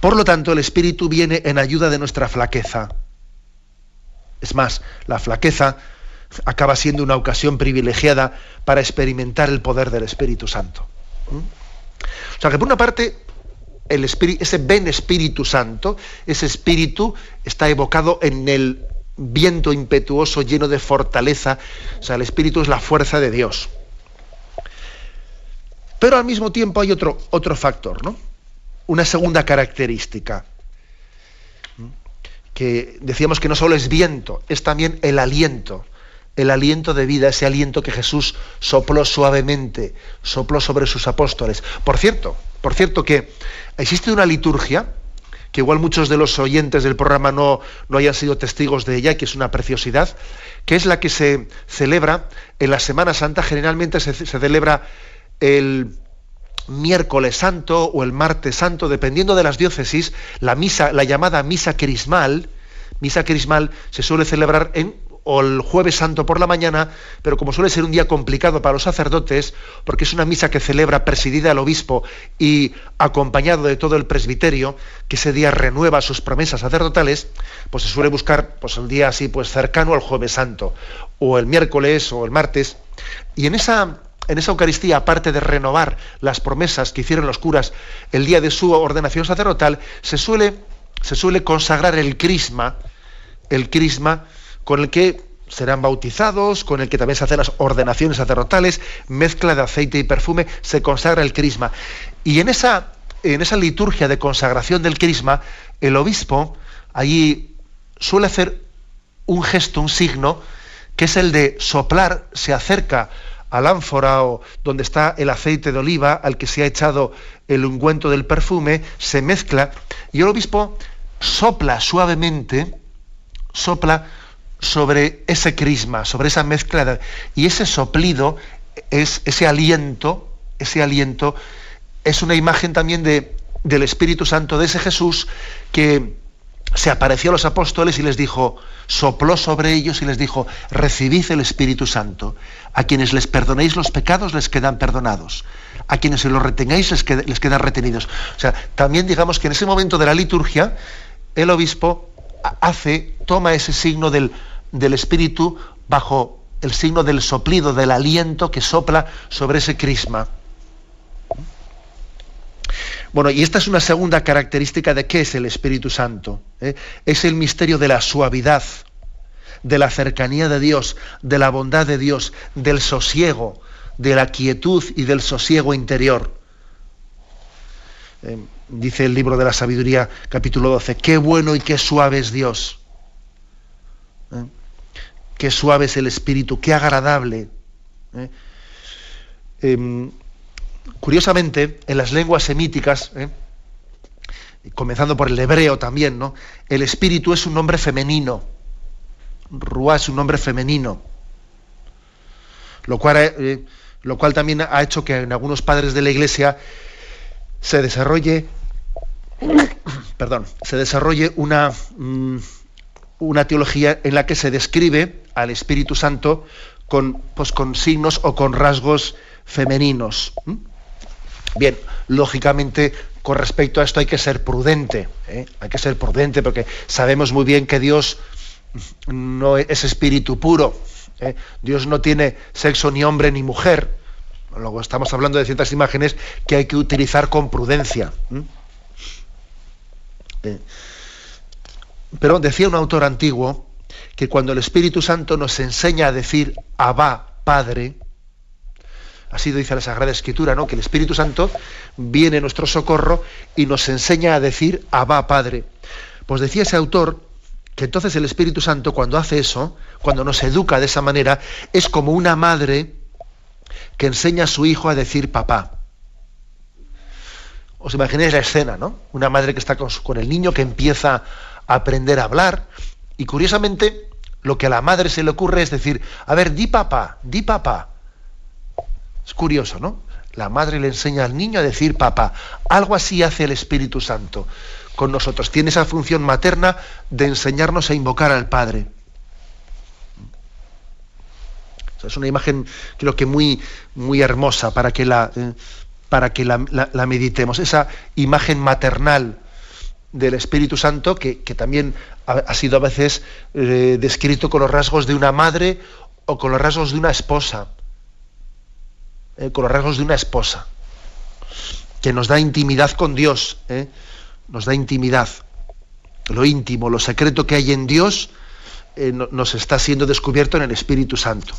Speaker 1: Por lo tanto, el Espíritu viene en ayuda de nuestra flaqueza. Es más, la flaqueza acaba siendo una ocasión privilegiada para experimentar el poder del Espíritu Santo. ¿Mm? O sea que por una parte el espíritu, ese ven Espíritu Santo, ese espíritu está evocado en el viento impetuoso lleno de fortaleza. O sea, el espíritu es la fuerza de Dios. Pero al mismo tiempo hay otro, otro factor, ¿no? Una segunda característica. Que decíamos que no solo es viento, es también el aliento. El aliento de vida, ese aliento que Jesús sopló suavemente, sopló sobre sus apóstoles. Por cierto, por cierto que existe una liturgia que igual muchos de los oyentes del programa no, no hayan sido testigos de ella, que es una preciosidad, que es la que se celebra en la Semana Santa, generalmente se, celebra el miércoles santo o el martes santo, dependiendo de las diócesis, la misa, la llamada misa crismal, misa crismal se suele celebrar en o el jueves santo por la mañana, pero como suele ser un día complicado para los sacerdotes, porque es una misa que celebra presidida el obispo y acompañado de todo el presbiterio, que ese día renueva sus promesas sacerdotales, pues se suele buscar pues, el día así pues cercano al jueves santo, o el miércoles o el martes, y en esa en esa Eucaristía, aparte de renovar las promesas que hicieron los curas el día de su ordenación sacerdotal, se suele, se suele consagrar el crisma, el crisma con el que serán bautizados, con el que también se hacen las ordenaciones sacerdotales, mezcla de aceite y perfume, se consagra el crisma. Y en esa, en esa liturgia de consagración del crisma, el obispo allí suele hacer un gesto, un signo, que es el de soplar, se acerca al ánfora o donde está el aceite de oliva al que se ha echado el ungüento del perfume, se mezcla y el obispo sopla suavemente, sopla sobre ese crisma, sobre esa mezcla, y ese soplido, es, ese aliento, ese aliento es una imagen también de, del Espíritu Santo, de ese Jesús que se apareció a los apóstoles y les dijo, sopló sobre ellos y les dijo, recibid el Espíritu Santo. A quienes les perdonéis los pecados les quedan perdonados. A quienes se los retengáis les, les quedan retenidos. O sea, también digamos que en ese momento de la liturgia, el obispo hace, toma ese signo del del Espíritu bajo el signo del soplido, del aliento que sopla sobre ese crisma. Bueno, y esta es una segunda característica de qué es el Espíritu Santo. ¿eh? Es el misterio de la suavidad, de la cercanía de Dios, de la bondad de Dios, del sosiego, de la quietud y del sosiego interior. Eh, dice el libro de la sabiduría, capítulo 12, qué bueno y qué suave es Dios. ¿Eh? qué suave es el espíritu, qué agradable. ¿eh? Em, curiosamente, en las lenguas semíticas, ¿eh? comenzando por el hebreo también, ¿no? el espíritu es un nombre femenino. Ruá es un nombre femenino. Lo cual, eh, lo cual también ha hecho que en algunos padres de la iglesia se desarrolle, perdón, se desarrolle una, mm, una teología en la que se describe al Espíritu Santo con, pues, con signos o con rasgos femeninos. Bien, lógicamente con respecto a esto hay que ser prudente, ¿eh? hay que ser prudente porque sabemos muy bien que Dios no es espíritu puro, ¿eh? Dios no tiene sexo ni hombre ni mujer. Luego estamos hablando de ciertas imágenes que hay que utilizar con prudencia. Pero decía un autor antiguo que cuando el Espíritu Santo nos enseña a decir Abba, Padre, así lo dice la Sagrada Escritura, ¿no? Que el Espíritu Santo viene a nuestro socorro y nos enseña a decir Abba, Padre. Pues decía ese autor que entonces el Espíritu Santo cuando hace eso, cuando nos educa de esa manera, es como una madre que enseña a su hijo a decir papá. Os imagináis la escena, ¿no? Una madre que está con, con el niño que empieza aprender a hablar. Y curiosamente, lo que a la madre se le ocurre es decir, a ver, di papá, di papá. Es curioso, ¿no? La madre le enseña al niño a decir papá. Algo así hace el Espíritu Santo con nosotros. Tiene esa función materna de enseñarnos a invocar al Padre. es una imagen, creo que muy, muy hermosa para que la, eh, para que la meditemos. Esa imagen maternal del Espíritu Santo, que, también ha, sido a veces eh, descrito con los rasgos de una madre o con los rasgos de una esposa. Eh, con los rasgos de una esposa. que nos da intimidad con Dios, ¿eh? nos da intimidad. Lo íntimo, lo secreto que hay en Dios eh, nos está siendo descubierto en el Espíritu Santo.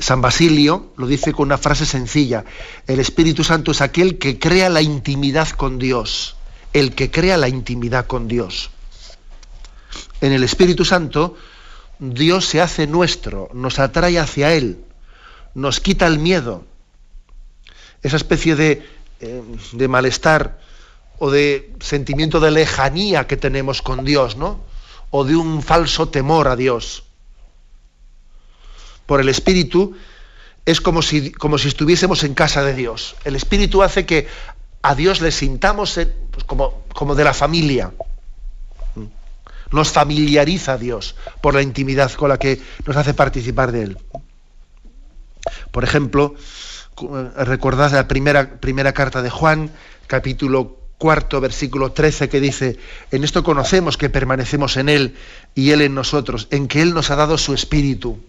Speaker 1: San Basilio lo dice con una frase sencilla. El Espíritu Santo es aquel que crea la intimidad con Dios. El que crea la intimidad con Dios. En el Espíritu Santo, Dios se hace nuestro, nos atrae hacia Él, nos quita el miedo. Esa especie de, eh, de malestar o de sentimiento de lejanía que tenemos con Dios, ¿no? O de un falso temor a Dios por el Espíritu, es como si, como si estuviésemos en casa de Dios. El Espíritu hace que a Dios le sintamos pues, como, como de la familia. Nos familiariza Dios por la intimidad con la que nos hace participar de Él. Por ejemplo, recordad la primera, primera carta de Juan, capítulo cuarto, versículo 13, que dice, en esto conocemos que permanecemos en Él y Él en nosotros, en que Él nos ha dado su Espíritu.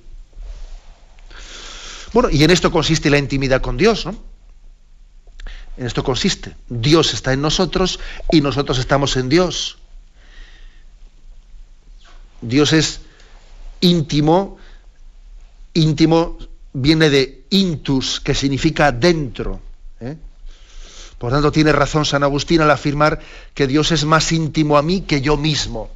Speaker 1: Bueno, y en esto consiste la intimidad con Dios, ¿no? En esto consiste. Dios está en nosotros y nosotros estamos en Dios. Dios es íntimo, íntimo viene de intus, que significa dentro. ¿eh? Por tanto, tiene razón San Agustín al afirmar que Dios es más íntimo a mí que yo mismo.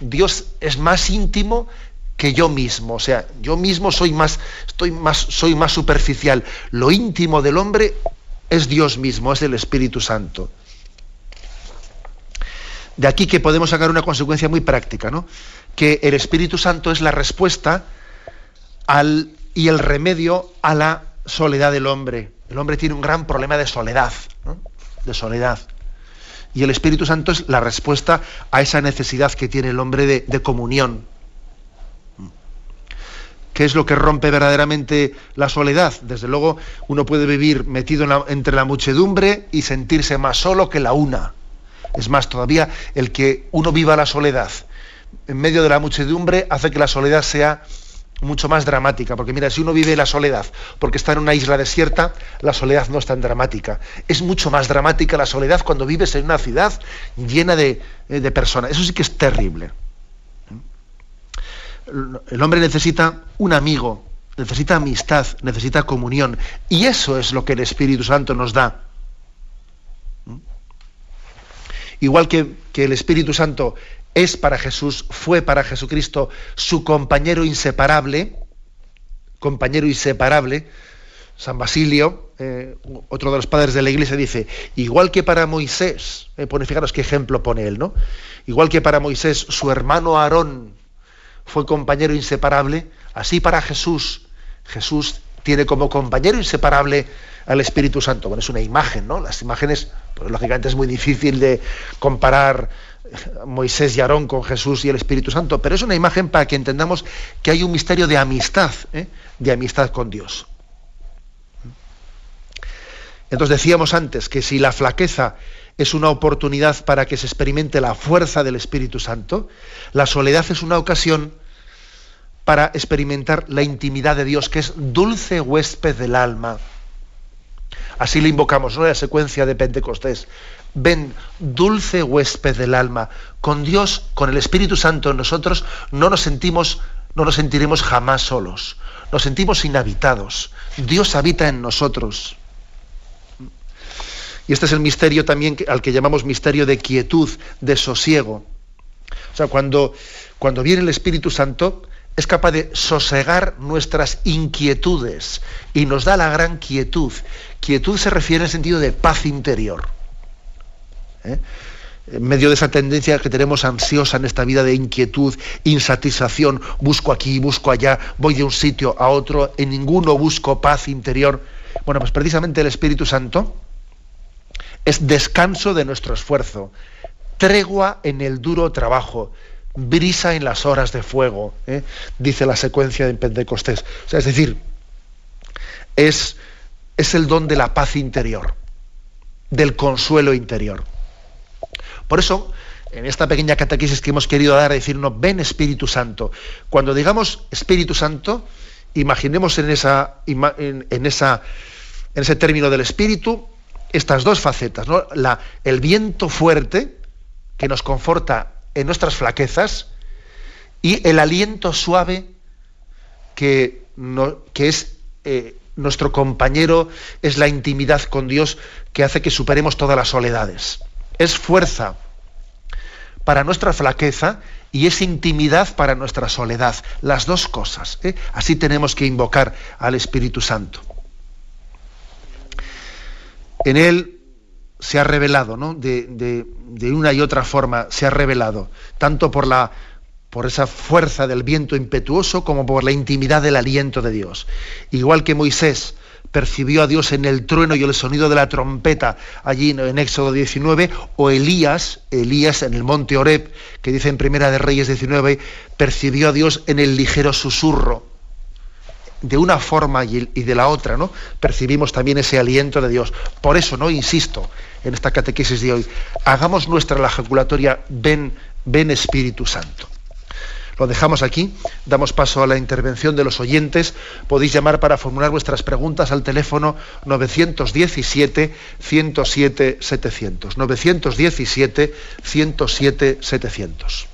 Speaker 1: Dios es más íntimo que yo mismo. O sea, yo mismo soy más, estoy más, soy más superficial. Lo íntimo del hombre es Dios mismo, es el Espíritu Santo. De aquí que podemos sacar una consecuencia muy práctica, ¿no? Que el Espíritu Santo es la respuesta al, y el remedio a la soledad del hombre. El hombre tiene un gran problema de soledad, ¿no? de soledad. Y el Espíritu Santo es la respuesta a esa necesidad que tiene el hombre de comunión. ¿Qué es lo que rompe verdaderamente la soledad? Desde luego, uno puede vivir metido entre la muchedumbre y sentirse más solo que la una. Es más, todavía el que uno viva la soledad en medio de la muchedumbre hace que la soledad sea mucho más dramática. Porque mira, si uno vive la soledad porque está en una isla desierta, la soledad no es tan dramática. Es mucho más dramática la soledad cuando vives en una ciudad llena de, eh, personas. Eso sí que es terrible el hombre necesita un amigo, necesita amistad, necesita comunión. Y eso es lo que el Espíritu Santo nos da. ¿Mm? Igual que, que, el Espíritu Santo es para Jesús, fue para Jesucristo su compañero inseparable, compañero inseparable, San Basilio, eh, otro de los padres de la iglesia, dice, igual que para Moisés, eh, pone, fijaros qué ejemplo pone él, ¿no? Igual que para Moisés, su hermano Aarón fue compañero inseparable, así para Jesús, Jesús tiene como compañero inseparable al Espíritu Santo. Bueno, es una imagen, ¿no? Las imágenes, pues, lógicamente es muy difícil de comparar Moisés y Aarón con Jesús y el Espíritu Santo, pero es una imagen para que entendamos que hay un misterio de amistad, ¿eh? de amistad con Dios. Entonces decíamos antes que si la flaqueza es una oportunidad para que se experimente la fuerza del Espíritu Santo. La soledad es una ocasión para experimentar la intimidad de Dios, que es dulce huésped del alma. Así le invocamos, ¿no? La secuencia de Pentecostés. Ven, dulce huésped del alma. Con Dios, con el Espíritu Santo en nosotros, no nos sentimos, no nos sentiremos jamás solos. Nos sentimos inhabitados. Dios habita en nosotros. Y este es el misterio también al que llamamos misterio de quietud, de sosiego. O sea, cuando, cuando viene el Espíritu Santo, es capaz de sosegar nuestras inquietudes y nos da la gran quietud. Quietud se refiere el sentido de paz interior. ¿eh? En medio de esa tendencia que tenemos ansiosa en esta vida de inquietud, insatisfacción, busco aquí, busco allá, voy de un sitio a otro, en ninguno busco paz interior. Bueno, pues precisamente el Espíritu Santo es descanso de nuestro esfuerzo, tregua en el duro trabajo, brisa en las horas de fuego, ¿eh? dice la secuencia de Pentecostés. O sea, es decir, es, es el don de la paz interior, del consuelo interior. Por eso, en esta pequeña catequesis que hemos querido dar, decirnos, ven Espíritu Santo. Cuando digamos Espíritu Santo, imaginemos en esa, en esa en ese término del espíritu, estas dos facetas, el viento fuerte que nos conforta en nuestras flaquezas y el aliento suave que es eh, nuestro compañero, es la intimidad con Dios que hace que superemos todas las soledades. Es fuerza para nuestra flaqueza y es intimidad para nuestra soledad. Las dos cosas. ¿eh? Así tenemos que invocar al Espíritu Santo. En Él se ha revelado, ¿no? De, una y otra forma se ha revelado, tanto por la por esa fuerza del viento impetuoso como por la intimidad del aliento de Dios. Igual que Moisés percibió a Dios en el trueno y el sonido de la trompeta allí en Éxodo 19, o Elías, Elías en el monte Oreb, que dice en Primera de Reyes 19, percibió a Dios en el ligero susurro. De una forma y de la otra, ¿no? Percibimos también ese aliento de Dios. Por eso, ¿no? Insisto en esta catequesis de hoy, hagamos nuestra la ejaculatoria, ven, ven Espíritu Santo. Lo dejamos aquí, damos paso a la intervención de los oyentes. Podéis llamar para formular vuestras preguntas al teléfono 917-107-700. 917-107-700.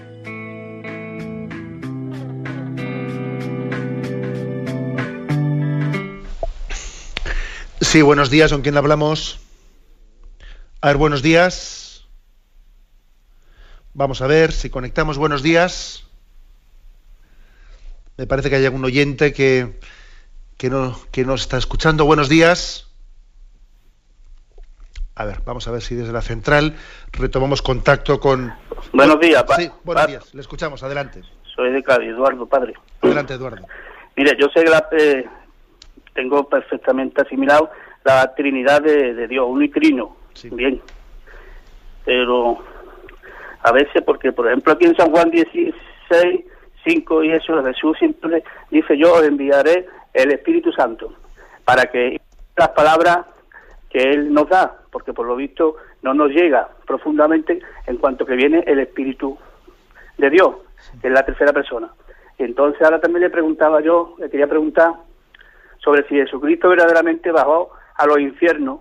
Speaker 1: Sí, buenos días, ¿con quién hablamos? A ver, buenos días. Vamos a ver si conectamos. Buenos días. Me parece que hay algún oyente que, que, no, que nos está escuchando. Buenos días. A ver, vamos a ver si desde la central retomamos contacto con...
Speaker 3: Buenos días.
Speaker 1: Sí, buenos días. Le escuchamos. Adelante.
Speaker 3: Soy de Cádiz, Eduardo, padre.
Speaker 1: Adelante, Eduardo.
Speaker 3: Mire, yo sé que la, eh, tengo perfectamente asimilado la Trinidad de, Dios, uno y trino, bien. Pero a veces, porque por ejemplo aquí en San Juan 16, 5 y eso, Jesús siempre dice, yo enviaré el Espíritu Santo para que las palabras que Él nos da, porque por lo visto no nos llega profundamente en cuanto que viene el Espíritu de Dios, que es la tercera persona. Entonces ahora también le preguntaba yo, le quería preguntar sobre si Jesucristo verdaderamente bajó a los infiernos,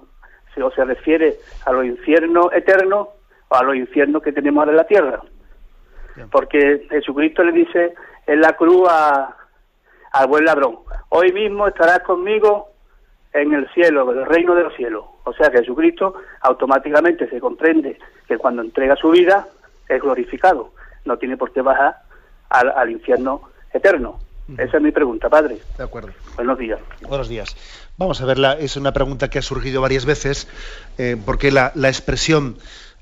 Speaker 3: o se refiere a los infiernos eternos o a los infiernos que tenemos ahora en la tierra. Porque Jesucristo le dice en la cruz al buen ladrón, hoy mismo estarás conmigo en el cielo, en el reino de los cielos. O sea que Jesucristo automáticamente se comprende que cuando entrega su vida es glorificado, no tiene por qué bajar al infierno eterno. Esa es mi pregunta, padre.
Speaker 1: De acuerdo.
Speaker 3: Buenos días.
Speaker 1: Buenos días. Vamos a verla. Es una pregunta que ha surgido varias veces, eh, porque la, expresión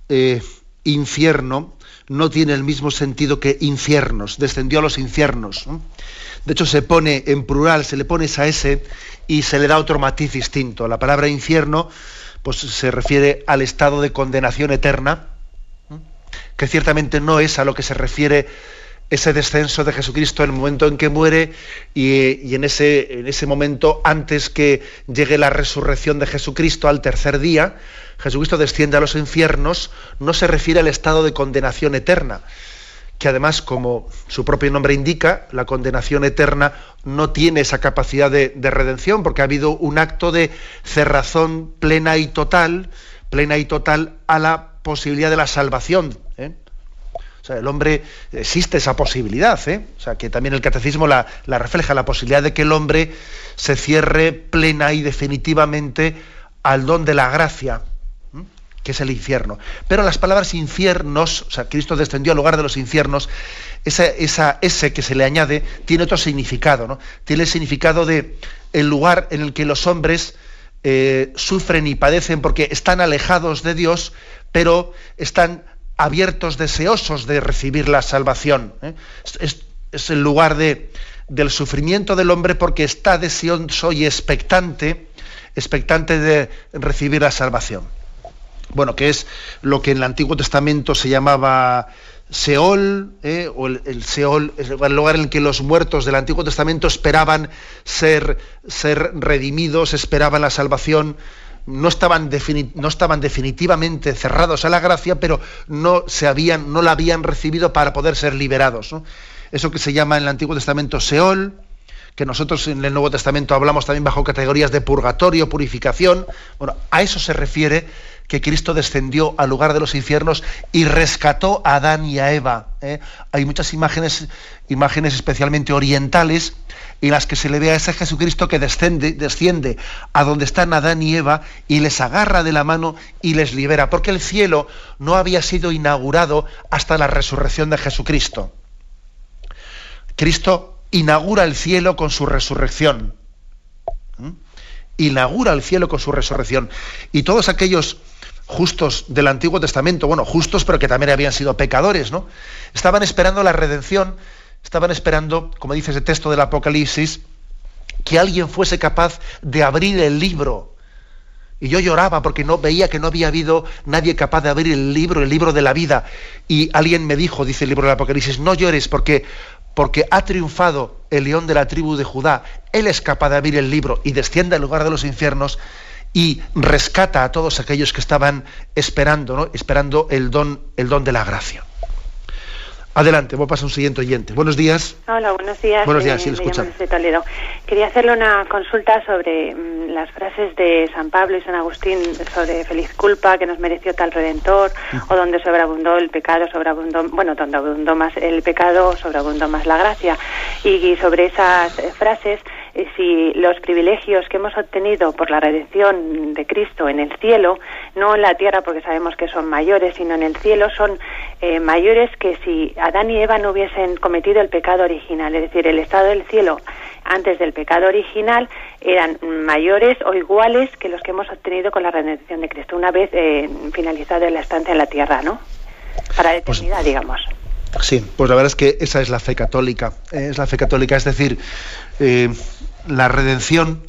Speaker 1: eh, infierno no tiene el mismo sentido que infiernos, descendió a los infiernos. De hecho, se pone en plural, se le pone esa S y se le da otro matiz distinto. La palabra infierno pues, se refiere al estado de condenación eterna, que ciertamente no es a lo que se refiere ese descenso de Jesucristo en el momento en que muere y, en, ese, en ese momento antes que llegue la resurrección de Jesucristo al tercer día, Jesucristo desciende a los infiernos, no se refiere al estado de condenación eterna, que además, como su propio nombre indica, la condenación eterna no tiene esa capacidad de redención, porque ha habido un acto de cerrazón plena y total, plena y total a la posibilidad de la salvación. O sea, el hombre, existe esa posibilidad, ¿eh? o sea, que también el catecismo la, refleja, la posibilidad de que el hombre se cierre plena y definitivamente al don de la gracia, que es el infierno. Pero las palabras infiernos, o sea, Cristo descendió al lugar de los infiernos, esa, esa ese que se le añade tiene otro significado, ¿no? Tiene el significado de el lugar en el que los hombres eh, sufren y padecen porque están alejados de Dios, pero están abiertos, deseosos de recibir la salvación. ¿eh? Es, el lugar de, del sufrimiento del hombre porque está deseoso y expectante, expectante de recibir la salvación. Bueno, que es lo que en el Antiguo Testamento se llamaba Seol, ¿eh? o el, Seol, es el lugar en el que los muertos del Antiguo Testamento esperaban ser, ser redimidos, esperaban la salvación no estaban, no estaban definitivamente cerrados a la gracia, pero no, se habían, no la habían recibido para poder ser liberados. Eso que se llama en el Antiguo Testamento Seol, que nosotros en el Nuevo Testamento hablamos también bajo categorías de purgatorio, purificación. Bueno, a eso se refiere que Cristo descendió al lugar de los infiernos y rescató a Adán y a Eva. ¿eh? Hay muchas imágenes, imágenes especialmente orientales, en las que se le ve a ese Jesucristo que desciende, desciende a donde están Adán y Eva y les agarra de la mano y les libera, porque el cielo no había sido inaugurado hasta la resurrección de Jesucristo. Cristo inaugura el cielo con su resurrección. ¿Mm? Inaugura el cielo con su resurrección. Y todos aquellos justos del Antiguo Testamento, bueno, justos pero que también habían sido pecadores, ¿no? Estaban esperando la redención, estaban esperando, como dice ese texto del Apocalipsis, que alguien fuese capaz de abrir el libro. Y yo lloraba porque no veía que no había habido nadie capaz de abrir el libro, el libro de la vida. Y alguien me dijo, dice el libro del Apocalipsis, no llores porque porque ha triunfado el león de la tribu de Judá. Él es capaz de abrir el libro y desciende al lugar de los infiernos y rescata a todos aquellos que estaban esperando, ¿no? esperando el don, el don de la gracia. Adelante, voy a pasar a un siguiente oyente. Buenos días.
Speaker 4: Hola, buenos días.
Speaker 1: Buenos días, sí,
Speaker 4: Toledo. Quería hacerle una consulta sobre mm, las frases de San Pablo y San Agustín sobre feliz culpa, que nos mereció tal redentor, o donde sobreabundó el pecado, sobreabundó, bueno, donde abundó más el pecado, sobreabundó más la gracia. y sobre esas eh, frases, eh, si los privilegios que hemos obtenido por la redención de Cristo en el cielo, no en la tierra porque sabemos que son mayores, sino en el cielo son eh, mayores que si Adán y Eva no hubiesen cometido el pecado original, es decir, el estado del cielo antes del pecado original eran mayores o iguales que los que hemos obtenido con la redención de Cristo, una vez eh, finalizada la estancia en la tierra, ¿no? Para la pues eternidad, digamos.
Speaker 1: Sí, pues la verdad es que esa es la fe católica. es la fe católica, es decir, la redención,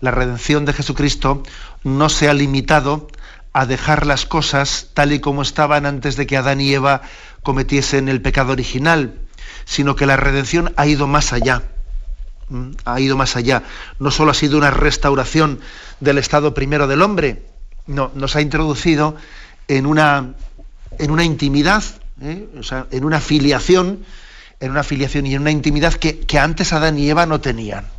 Speaker 1: la redención de Jesucristo no se ha limitado a dejar las cosas tal y como estaban antes de que Adán y Eva cometiesen el pecado original, sino que la redención ha ido más allá. ¿Mm? Ha ido más allá. No solo ha sido una restauración del estado primero del hombre, no, nos ha introducido en una, en una intimidad, ¿eh? en una filiación, en una filiación y en una intimidad que antes Adán y Eva no tenían.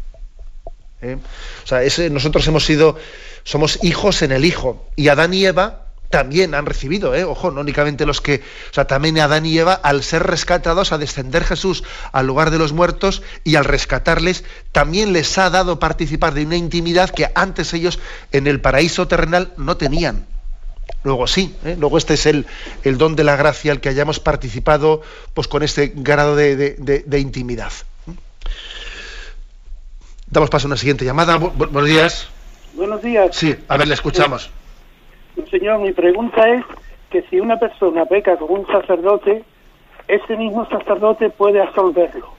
Speaker 1: ¿Eh? O sea, nosotros hemos sido, somos hijos en el Hijo. Y Adán y Eva también han recibido, ¿eh? ojo, no únicamente los que, o sea, también Adán y Eva, al ser rescatados, a descender Jesús al lugar de los muertos y al rescatarles, también les ha dado participar de una intimidad que antes ellos en el paraíso terrenal no tenían. Luego sí, ¿eh? luego este es el, el, don de la gracia, el que hayamos participado pues, con este grado de intimidad. Damos paso a una siguiente llamada. buenos días.
Speaker 5: Buenos días.
Speaker 1: Sí, a ver, le escuchamos.
Speaker 5: señor, mi pregunta es que si una persona peca con un sacerdote, ese mismo sacerdote puede absolverlo.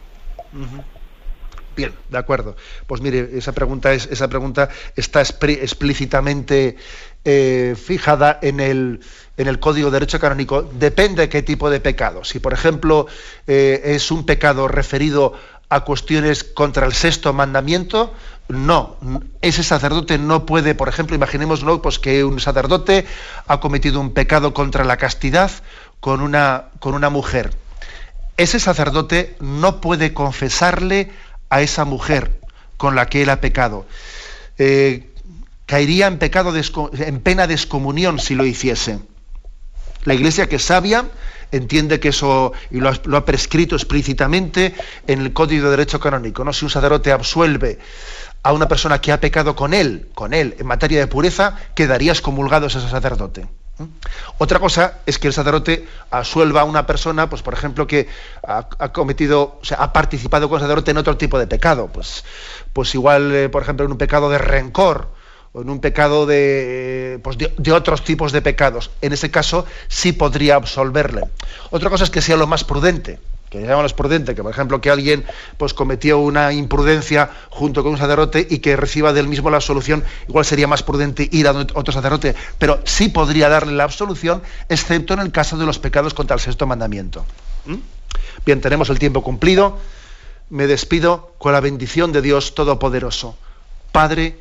Speaker 1: Bien, de acuerdo. Pues mire, esa pregunta, es, esa pregunta está explícitamente eh, fijada en el, en el Código de Derecho Canónico. Depende de qué tipo de pecado. Si, por ejemplo, eh, es un pecado referido a cuestiones contra el sexto mandamiento, no, ese sacerdote no puede, por ejemplo, imaginémoslo, pues que un sacerdote ha cometido un pecado contra la castidad con una, con una mujer. Ese sacerdote no puede confesarle a esa mujer con la que él ha pecado. Eh, caería en pecado, en pena de excomunión si lo hiciese. La iglesia que es sabia entiende que eso, y lo ha, prescrito explícitamente en el Código de Derecho Canónico, ¿no? Si un sacerdote absuelve a una persona que ha pecado con él, con él, en materia de pureza, quedaría excomulgado ese sacerdote. Otra cosa es que el sacerdote asuelva a una persona, pues por ejemplo, que ha, cometido, o sea, ha participado con el sacerdote en otro tipo de pecado. Pues, pues igual, eh, por ejemplo, en un pecado de rencor en un pecado de, pues de, otros tipos de pecados. En ese caso sí podría absolverle. Otra cosa es que sea lo más prudente que llamamos prudente, que por ejemplo que alguien pues cometió una imprudencia junto con un sacerdote y que reciba del mismo la absolución, igual sería más prudente ir a otro sacerdote, pero sí podría darle la absolución, excepto en el caso de los pecados contra el sexto mandamiento. ¿Mm? Bien, tenemos el tiempo cumplido. Me despido con la bendición de Dios Todopoderoso, Padre,